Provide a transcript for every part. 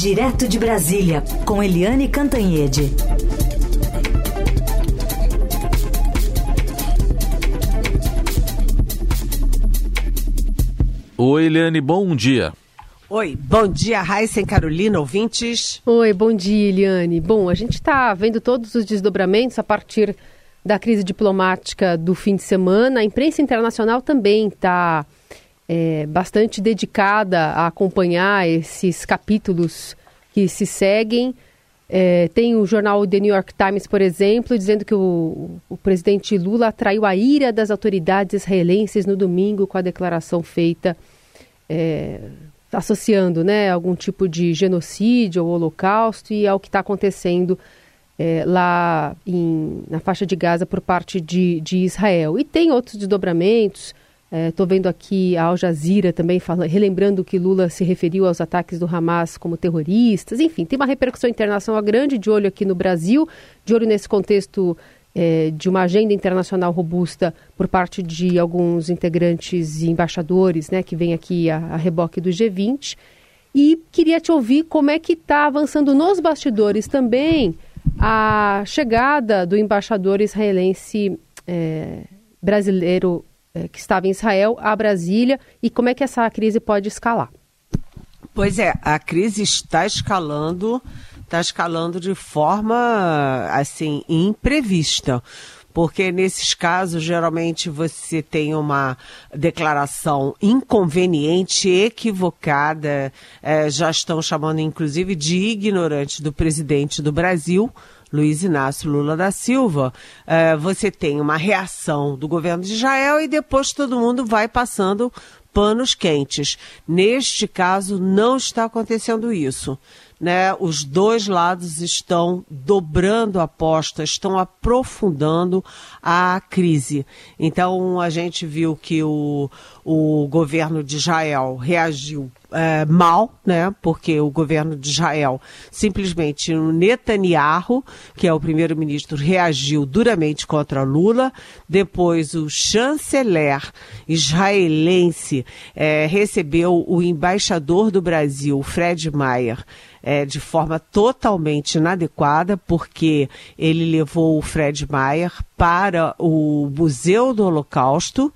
Direto de Brasília, com Eliane Cantanhede. Oi, Eliane, bom dia. Oi, bom dia, Raíssa e Carolina, ouvintes. Oi, bom dia, Eliane. Bom, a gente está vendo todos os desdobramentos a partir da crise diplomática do fim de semana. A imprensa internacional também está é, bastante dedicada a acompanhar esses capítulos que se seguem. É, tem o jornal The New York Times, por exemplo, dizendo que o, o, presidente Lula atraiu a ira das autoridades israelenses no domingo com a declaração feita é, associando né, algum tipo de genocídio ou holocausto e ao que está acontecendo é, lá em, na faixa de Gaza por parte de, de Israel. E tem outros desdobramentos. Estou é, vendo aqui a Al Jazeera também fala, relembrando que Lula se referiu aos ataques do Hamas como terroristas. Enfim, tem uma repercussão internacional grande de olho aqui no Brasil, de olho nesse contexto é, de uma agenda internacional robusta por parte de alguns integrantes e embaixadores né, que vêm aqui a, a reboque do G20. E queria te ouvir como é que está avançando nos bastidores também a chegada do embaixador israelense é, brasileiro que estava em Israel a Brasília e como é que essa crise pode escalar. Pois é, a crise está escalando está escalando de forma assim imprevista porque nesses casos geralmente você tem uma declaração inconveniente, equivocada, é, já estão chamando inclusive de ignorante do presidente do Brasil. Luiz Inácio Lula da Silva, é, você tem uma reação do governo de Israel e depois todo mundo vai passando panos quentes. Neste caso, não está acontecendo isso né, os dois lados estão dobrando a aposta, estão aprofundando a crise. Então, a gente viu que o, o governo de Israel reagiu é, mal, né? Porque o governo de Israel simplesmente o Netanyahu, que é o primeiro-ministro, reagiu duramente contra Lula. Depois o chanceler israelense é, recebeu o embaixador do Brasil, Fred Mayer, é, de forma totalmente inadequada, porque ele levou o Fred Mayer para o Museu do Holocausto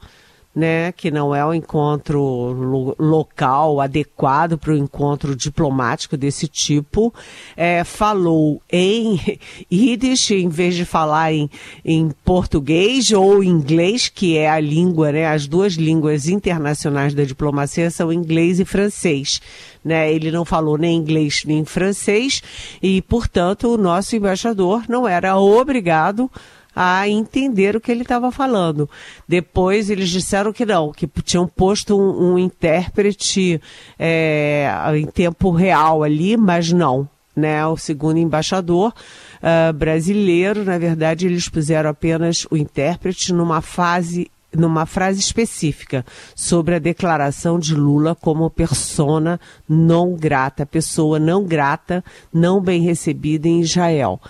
né, que não é um encontro lo local adequado para o encontro diplomático desse tipo, é, falou em Yiddish em vez de falar em, em português ou inglês, que é a língua, né, as duas línguas internacionais da diplomacia são inglês e francês. Né, ele não falou nem inglês nem francês e, portanto, o nosso embaixador não era obrigado entender o que ele estava falando. Depois eles disseram que não, que tinham posto um, um intérprete é, em tempo real ali, mas não. Né, o segundo embaixador uh, brasileiro, na verdade, eles puseram apenas o intérprete numa fase numa frase específica sobre a declaração de Lula como persona não grata, pessoa não grata, não bem recebida em Israel.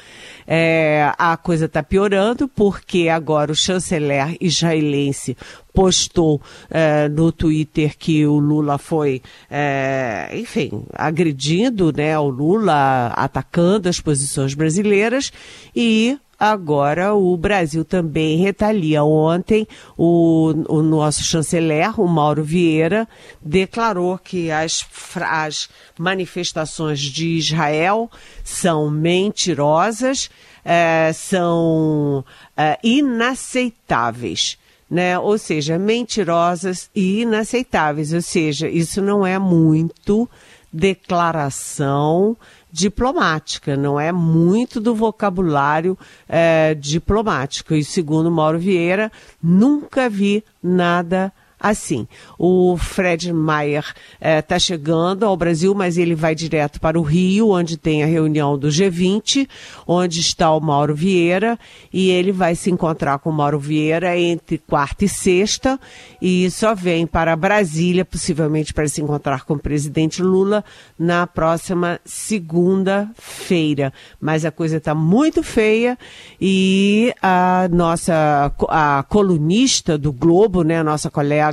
É, a coisa está piorando porque agora o chanceler israelense postou é, no Twitter que o Lula foi, é, enfim, agredindo né, o Lula, atacando as posições brasileiras e Agora o Brasil também retalia. Ontem o, o nosso chanceler, o Mauro Vieira, declarou que as, as manifestações de Israel são mentirosas, é, são é, inaceitáveis. Né? Ou seja, mentirosas e inaceitáveis. Ou seja, isso não é muito declaração diplomática, não é muito do vocabulário é, diplomático. E segundo Mauro Vieira, nunca vi nada assim. O Fred Mayer está eh, chegando ao Brasil, mas ele vai direto para o Rio, onde tem a reunião do G20, onde está o Mauro Vieira, e ele vai se encontrar com o Mauro Vieira entre quarta e sexta, e só vem para Brasília, possivelmente para se encontrar com o presidente Lula, na próxima segunda-feira. Mas a coisa está muito feia e a nossa a colunista do Globo, né, a nossa colega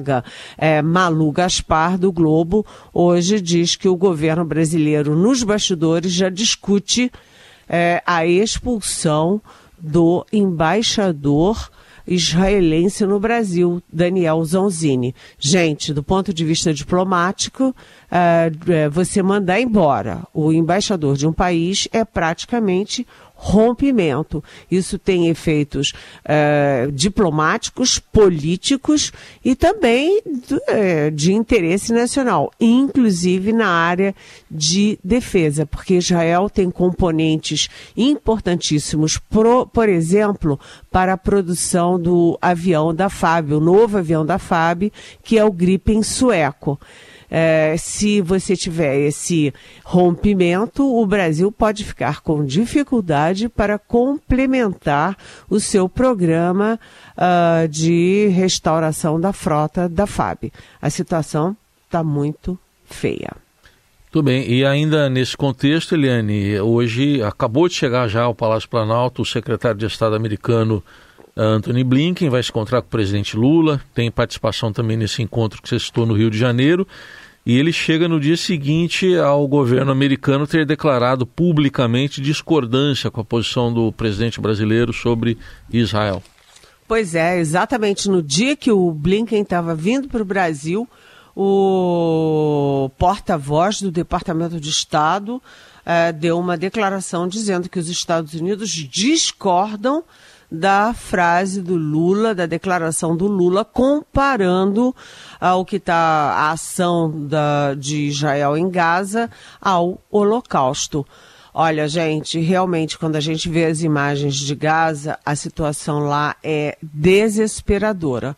é, Malu Gaspar, do Globo, hoje diz que o governo brasileiro, nos bastidores, já discute é, a expulsão do embaixador israelense no Brasil, Daniel Zonzini. Gente, do ponto de vista diplomático, uh, você mandar embora o embaixador de um país é praticamente rompimento. Isso tem efeitos uh, diplomáticos, políticos e também uh, de interesse nacional, inclusive na área de defesa, porque Israel tem componentes importantíssimos, pro, por exemplo, para a produção do avião da FAB, o novo avião da FAB, que é o Gripen sueco. É, se você tiver esse rompimento, o Brasil pode ficar com dificuldade para complementar o seu programa uh, de restauração da frota da FAB. A situação está muito feia. Tudo bem, e ainda nesse contexto, Eliane, hoje acabou de chegar já ao Palácio Planalto o secretário de Estado americano Anthony Blinken, vai se encontrar com o presidente Lula, tem participação também nesse encontro que você citou no Rio de Janeiro. E ele chega no dia seguinte ao governo americano ter declarado publicamente discordância com a posição do presidente brasileiro sobre Israel. Pois é, exatamente no dia que o Blinken estava vindo para o Brasil, o porta-voz do Departamento de Estado eh, deu uma declaração dizendo que os Estados Unidos discordam da frase do Lula, da declaração do Lula, comparando ao que está a ação da, de Israel em Gaza ao Holocausto. Olha, gente, realmente, quando a gente vê as imagens de Gaza, a situação lá é desesperadora.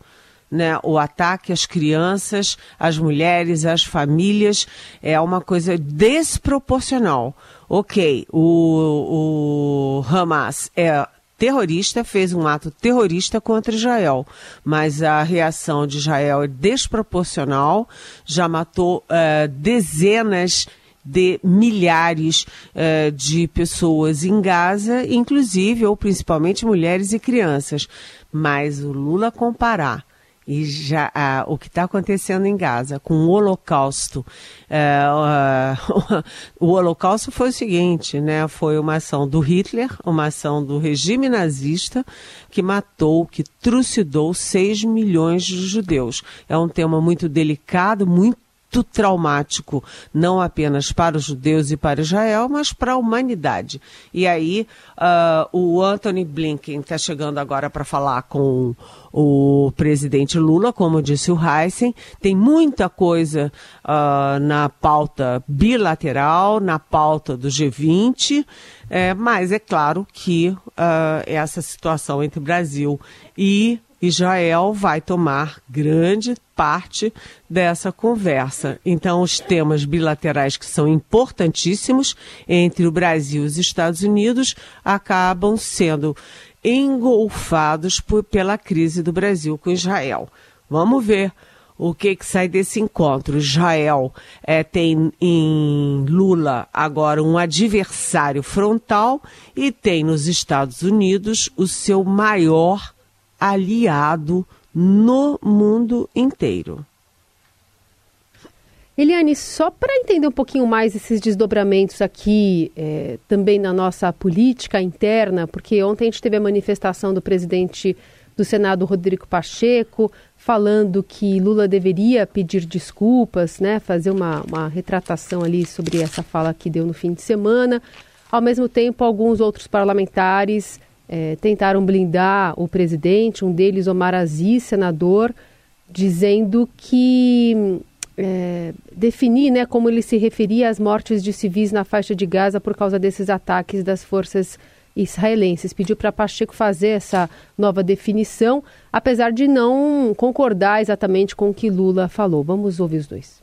Né? O ataque às crianças, às mulheres, às famílias é uma coisa desproporcional. Ok, o, o Hamas é terrorista fez um ato terrorista contra Israel, mas a reação de Israel é desproporcional, já matou uh, dezenas de milhares uh, de pessoas em Gaza, inclusive ou principalmente mulheres e crianças. Mas o Lula comparar e já o que está acontecendo em Gaza com o Holocausto, é, uh, o Holocausto foi o seguinte, né? Foi uma ação do Hitler, uma ação do regime nazista que matou, que trucidou 6 milhões de judeus. É um tema muito delicado, muito muito traumático, não apenas para os judeus e para Israel, mas para a humanidade. E aí, uh, o Anthony Blinken está chegando agora para falar com o presidente Lula, como disse o Heisen. Tem muita coisa uh, na pauta bilateral, na pauta do G20, é, mas é claro que uh, essa situação entre Brasil e Israel vai tomar grande parte dessa conversa. Então, os temas bilaterais que são importantíssimos entre o Brasil e os Estados Unidos acabam sendo engolfados por, pela crise do Brasil com Israel. Vamos ver o que, que sai desse encontro. Israel é, tem em Lula agora um adversário frontal e tem nos Estados Unidos o seu maior aliado no mundo inteiro. Eliane, só para entender um pouquinho mais esses desdobramentos aqui, é, também na nossa política interna, porque ontem a gente teve a manifestação do presidente do Senado, Rodrigo Pacheco, falando que Lula deveria pedir desculpas, né, fazer uma, uma retratação ali sobre essa fala que deu no fim de semana. Ao mesmo tempo, alguns outros parlamentares é, tentaram blindar o presidente, um deles, Omar Aziz, senador, dizendo que é, definir né, como ele se referia às mortes de civis na faixa de Gaza por causa desses ataques das forças israelenses. Pediu para Pacheco fazer essa nova definição, apesar de não concordar exatamente com o que Lula falou. Vamos ouvir os dois.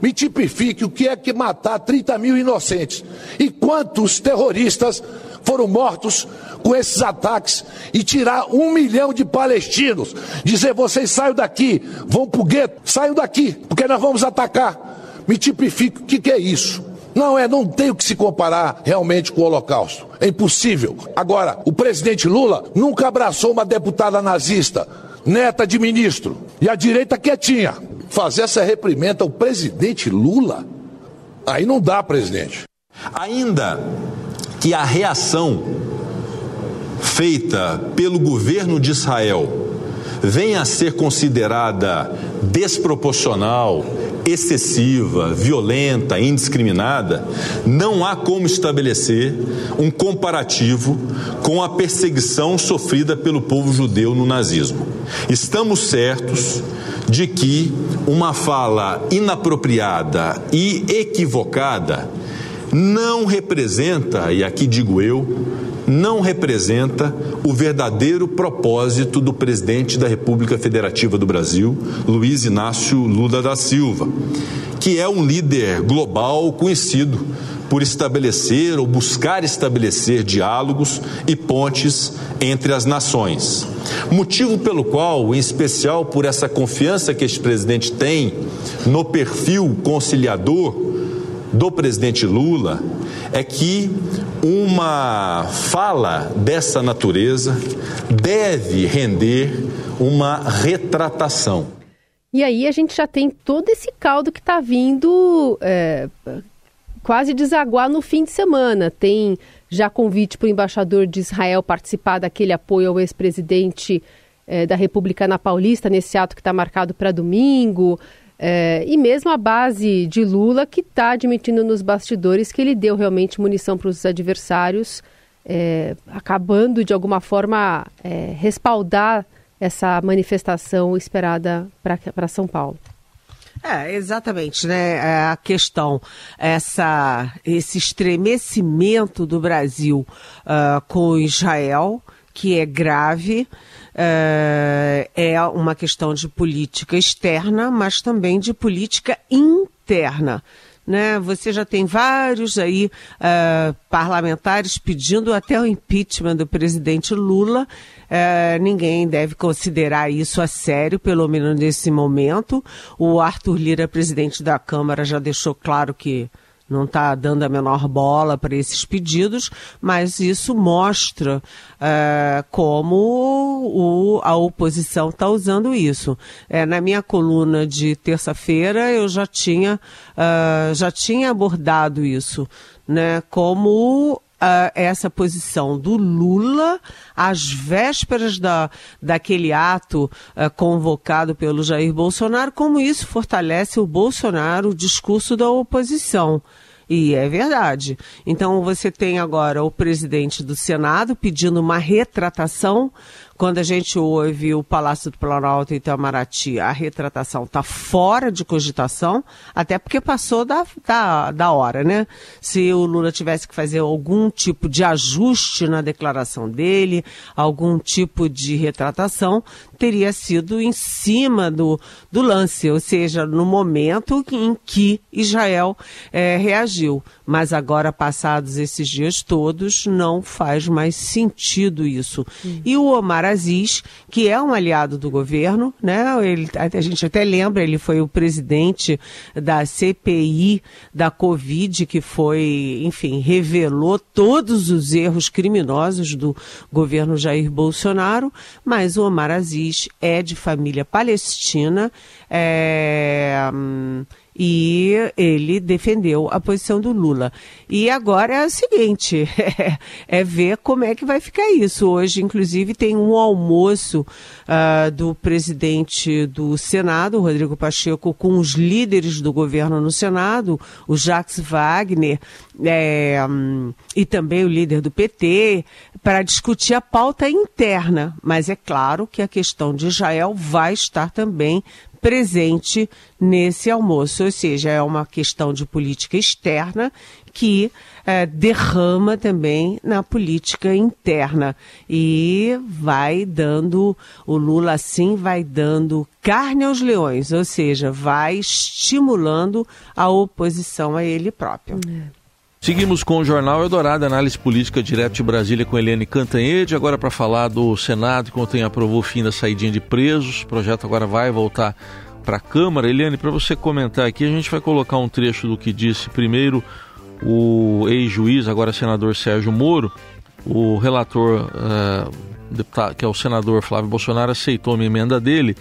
Me tipifique o que é que matar 30 mil inocentes e quantos terroristas foram mortos com esses ataques e tirar um milhão de palestinos. Dizer, vocês saiam daqui, vão para o gueto, saiam daqui, porque nós vamos atacar. Me tipifique o que, que é isso. Não é, não tem o que se comparar realmente com o Holocausto. É impossível. Agora, o presidente Lula nunca abraçou uma deputada nazista neta de ministro, e a direita quietinha. Fazer essa reprimenda ao presidente Lula? Aí não dá, presidente. Ainda que a reação feita pelo governo de Israel venha a ser considerada desproporcional, excessiva, violenta, indiscriminada, não há como estabelecer um comparativo com a perseguição sofrida pelo povo judeu no nazismo. Estamos certos de que uma fala inapropriada e equivocada não representa, e aqui digo eu, não representa o verdadeiro propósito do presidente da República Federativa do Brasil, Luiz Inácio Lula da Silva, que é um líder global conhecido por estabelecer ou buscar estabelecer diálogos e pontes entre as nações. Motivo pelo qual, em especial por essa confiança que este presidente tem no perfil conciliador do presidente Lula, é que uma fala dessa natureza deve render uma retratação. E aí a gente já tem todo esse caldo que está vindo é, quase desaguar no fim de semana. Tem já convite para o embaixador de Israel participar daquele apoio ao ex-presidente é, da República na Paulista, nesse ato que está marcado para domingo. É, e mesmo a base de Lula, que está admitindo nos bastidores que ele deu realmente munição para os adversários, é, acabando de alguma forma respaldar essa manifestação esperada para São Paulo. É, exatamente, né? É a questão, essa, esse estremecimento do Brasil uh, com Israel, que é grave, é, é uma questão de política externa, mas também de política interna. Né? Você já tem vários aí uh, parlamentares pedindo até o impeachment do presidente Lula. Uh, ninguém deve considerar isso a sério, pelo menos nesse momento. O Arthur Lira, presidente da Câmara, já deixou claro que não está dando a menor bola para esses pedidos, mas isso mostra uh, como o, a oposição está usando isso. É, na minha coluna de terça-feira eu já tinha, uh, já tinha abordado isso, né? Como Uh, essa posição do Lula às vésperas da, daquele ato uh, convocado pelo Jair Bolsonaro, como isso fortalece o Bolsonaro, o discurso da oposição. E é verdade. Então você tem agora o presidente do Senado pedindo uma retratação quando a gente ouve o Palácio do Planalto e Itamaraty, a retratação está fora de cogitação, até porque passou da, da, da hora, né? Se o Lula tivesse que fazer algum tipo de ajuste na declaração dele, algum tipo de retratação, teria sido em cima do, do lance, ou seja, no momento em que Israel é, reagiu. Mas agora, passados esses dias todos, não faz mais sentido isso. Hum. E o Omar Aziz, que é um aliado do governo, né? Ele, a gente até lembra, ele foi o presidente da CPI da Covid, que foi, enfim, revelou todos os erros criminosos do governo Jair Bolsonaro, mas o Omar Aziz é de família palestina. É, hum, e ele defendeu a posição do Lula. E agora é o seguinte, é, ver como é que vai ficar isso. Hoje, inclusive, tem um almoço uh, do presidente do Senado, Rodrigo Pacheco, com os líderes do governo no Senado, o Jacques Wagner é, e também o líder do PT, para discutir a pauta interna. Mas é claro que a questão de Israel vai estar também presente nesse almoço, ou seja, é uma questão de política externa que é, derrama também na política interna e vai dando, o Lula assim vai dando carne aos leões, ou seja, vai estimulando a oposição a ele próprio. É. Seguimos com o Jornal Eldorado, análise política direto de Brasília com Eliane Cantanhede, agora para falar do Senado, que ontem aprovou o fim da saidinha de presos. O projeto agora vai voltar para a Câmara. Eliane, para você comentar aqui, a gente vai colocar um trecho do que disse primeiro o ex-juiz, agora senador Sérgio Moro, o relator, uh, deputado, que é o senador Flávio Bolsonaro, aceitou uma emenda dele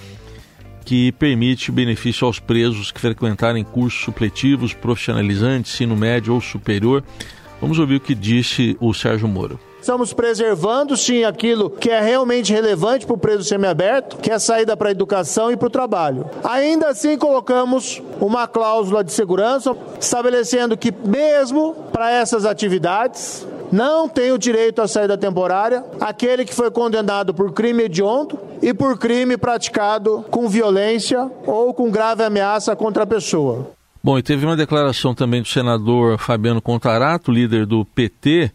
que permite benefício aos presos que frequentarem cursos supletivos, profissionalizantes, ensino médio ou superior. Vamos ouvir o que disse o Sérgio Moro. Estamos preservando, sim, aquilo que é realmente relevante para o preso semiaberto, que é a saída para a educação e para o trabalho. Ainda assim, colocamos uma cláusula de segurança, estabelecendo que, mesmo para essas atividades, não tem o direito à saída temporária aquele que foi condenado por crime hediondo e por crime praticado com violência ou com grave ameaça contra a pessoa. Bom, e teve uma declaração também do senador Fabiano Contarato, líder do PT,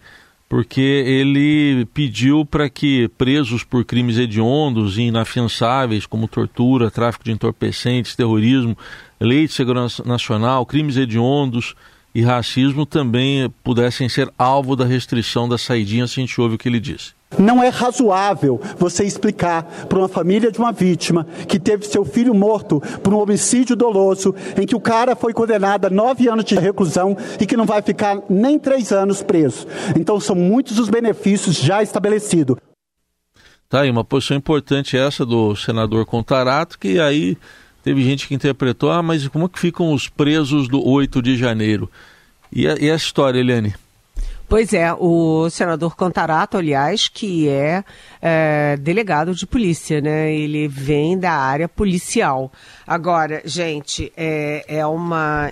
porque ele pediu para que presos por crimes hediondos e inafiançáveis, como tortura, tráfico de entorpecentes, terrorismo, lei de segurança nacional, crimes hediondos e racismo também pudessem ser alvo da restrição da saidinha, se a gente ouve o que ele disse. Não é razoável você explicar para uma família de uma vítima que teve seu filho morto por um homicídio doloso, em que o cara foi condenado a nove anos de reclusão e que não vai ficar nem três anos preso. Então, são muitos os benefícios já estabelecidos. Tá aí, uma posição importante essa do senador Contarato, que aí teve gente que interpretou, ah, mas como que ficam os presos do 8 de janeiro? E a, e a história, Eliane? Pois é, o senador Contarato, aliás, que é, é, delegado de polícia, né? Ele vem da área policial. Agora, gente, é, é, uma,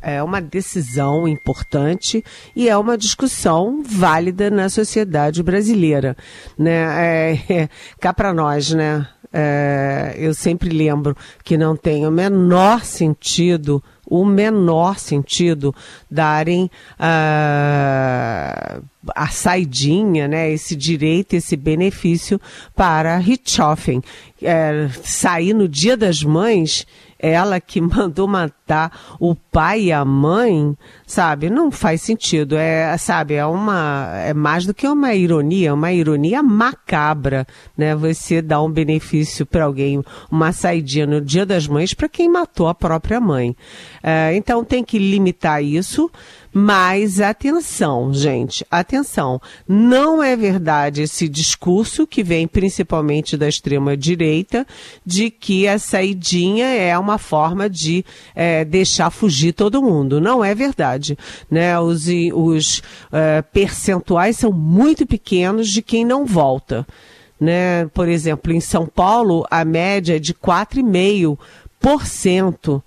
é uma decisão importante e é uma discussão válida na sociedade brasileira, né? É, é, cá para nós, né? É, eu sempre lembro que não tem o menor sentido o menor sentido darem uh, a saidinha, né, esse direito, esse benefício para Richthofen. É, sair no Dia das Mães ela que mandou matar o pai e a mãe, sabe? Não faz sentido. É, sabe, é uma é mais do que uma ironia, é uma ironia macabra, né? Você dar um benefício para alguém, uma saidinha no Dia das Mães para quem matou a própria mãe. É, então tem que limitar isso. Mas atenção, gente, atenção. Não é verdade esse discurso que vem principalmente da extrema direita de que a saidinha é uma forma de é, deixar fugir todo mundo. Não é verdade. Né? Os, os é, percentuais são muito pequenos de quem não volta. Né? Por exemplo, em São Paulo, a média é de 4,5%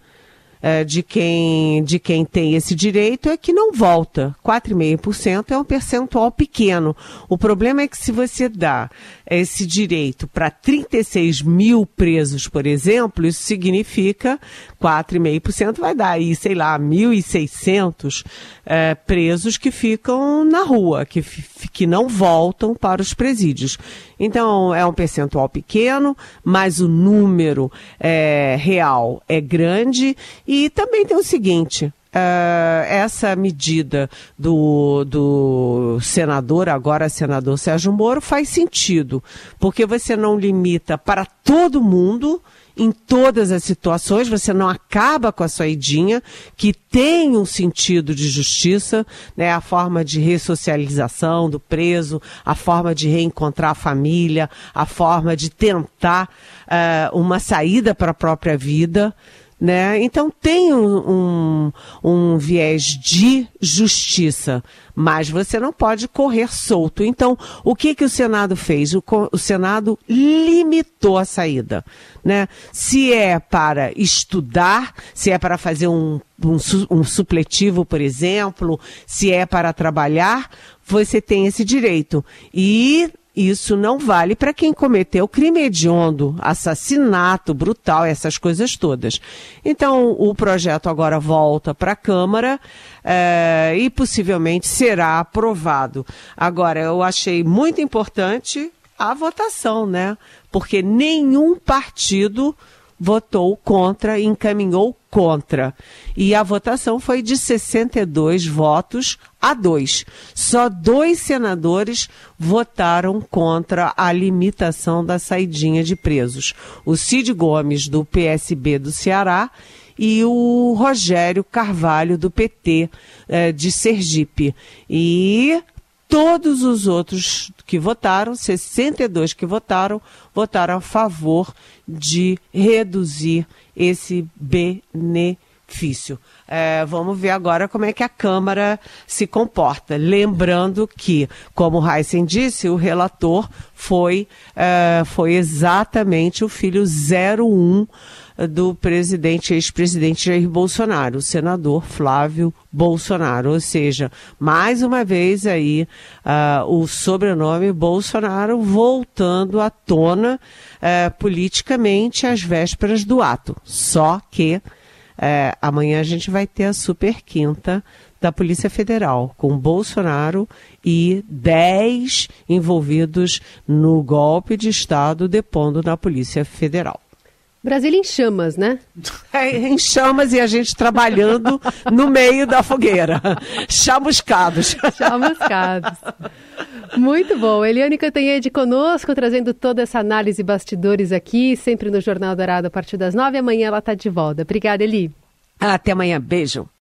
é, de, quem, de quem tem esse direito é que não volta. 4,5% é um percentual pequeno. O problema é que se você dá esse direito para 36 mil presos, por exemplo, isso significa 4,5% vai dar aí, sei lá, 1.600 é, presos que ficam na rua, que, que não voltam para os presídios. Então, é um percentual pequeno, mas o número é, real é grande. E também tem o seguinte: Uh, essa medida do, do senador, agora senador Sérgio Moro, faz sentido, porque você não limita para todo mundo em todas as situações, você não acaba com a sua idinha, que tem um sentido de justiça, né? A forma de ressocialização do preso, a forma de reencontrar a família, a forma de tentar uh, uma saída para a própria vida. Né? Então tem um, um, um, viés de justiça, mas você não pode correr solto. Então, o que, que o Senado fez? O, o Senado limitou a saída. Né? Se é para estudar, se é para fazer um, um, um supletivo, por exemplo, se é para trabalhar, você tem esse direito. E isso não vale para quem cometeu crime hediondo, assassinato brutal, essas coisas todas. Então, o projeto agora volta para a Câmara é, e possivelmente será aprovado. Agora, eu achei muito importante a votação, né? Porque nenhum partido votou contra, encaminhou contra. E a votação foi de 62 votos a 2. Só dois senadores votaram contra a limitação da saidinha de presos. O Cid Gomes, do PSB do Ceará, e o Rogério Carvalho, do PT eh, de Sergipe. E todos os outros que votaram, 62 que votaram, votaram a favor de reduzir esse benefício. É, vamos ver agora como é que a Câmara se comporta. Lembrando que, como o Heisen disse, o relator foi, é, foi exatamente o filho 01 do presidente, ex-presidente Jair Bolsonaro, o senador Flávio Bolsonaro. Ou seja, mais uma vez aí uh, o sobrenome Bolsonaro voltando à tona uh, politicamente às vésperas do ato. Só que é, amanhã a gente vai ter a super quinta da Polícia Federal, com Bolsonaro e 10 envolvidos no golpe de Estado depondo na Polícia Federal. Brasília em chamas, né? É, em chamas e a gente trabalhando no meio da fogueira. Chamuscados. Chamuscados. Muito bom. Eliane Cantanhede conosco, trazendo toda essa análise bastidores aqui, sempre no Jornal Dourado a partir das nove. Amanhã ela está de volta. Obrigada, Eli. Até amanhã. Beijo.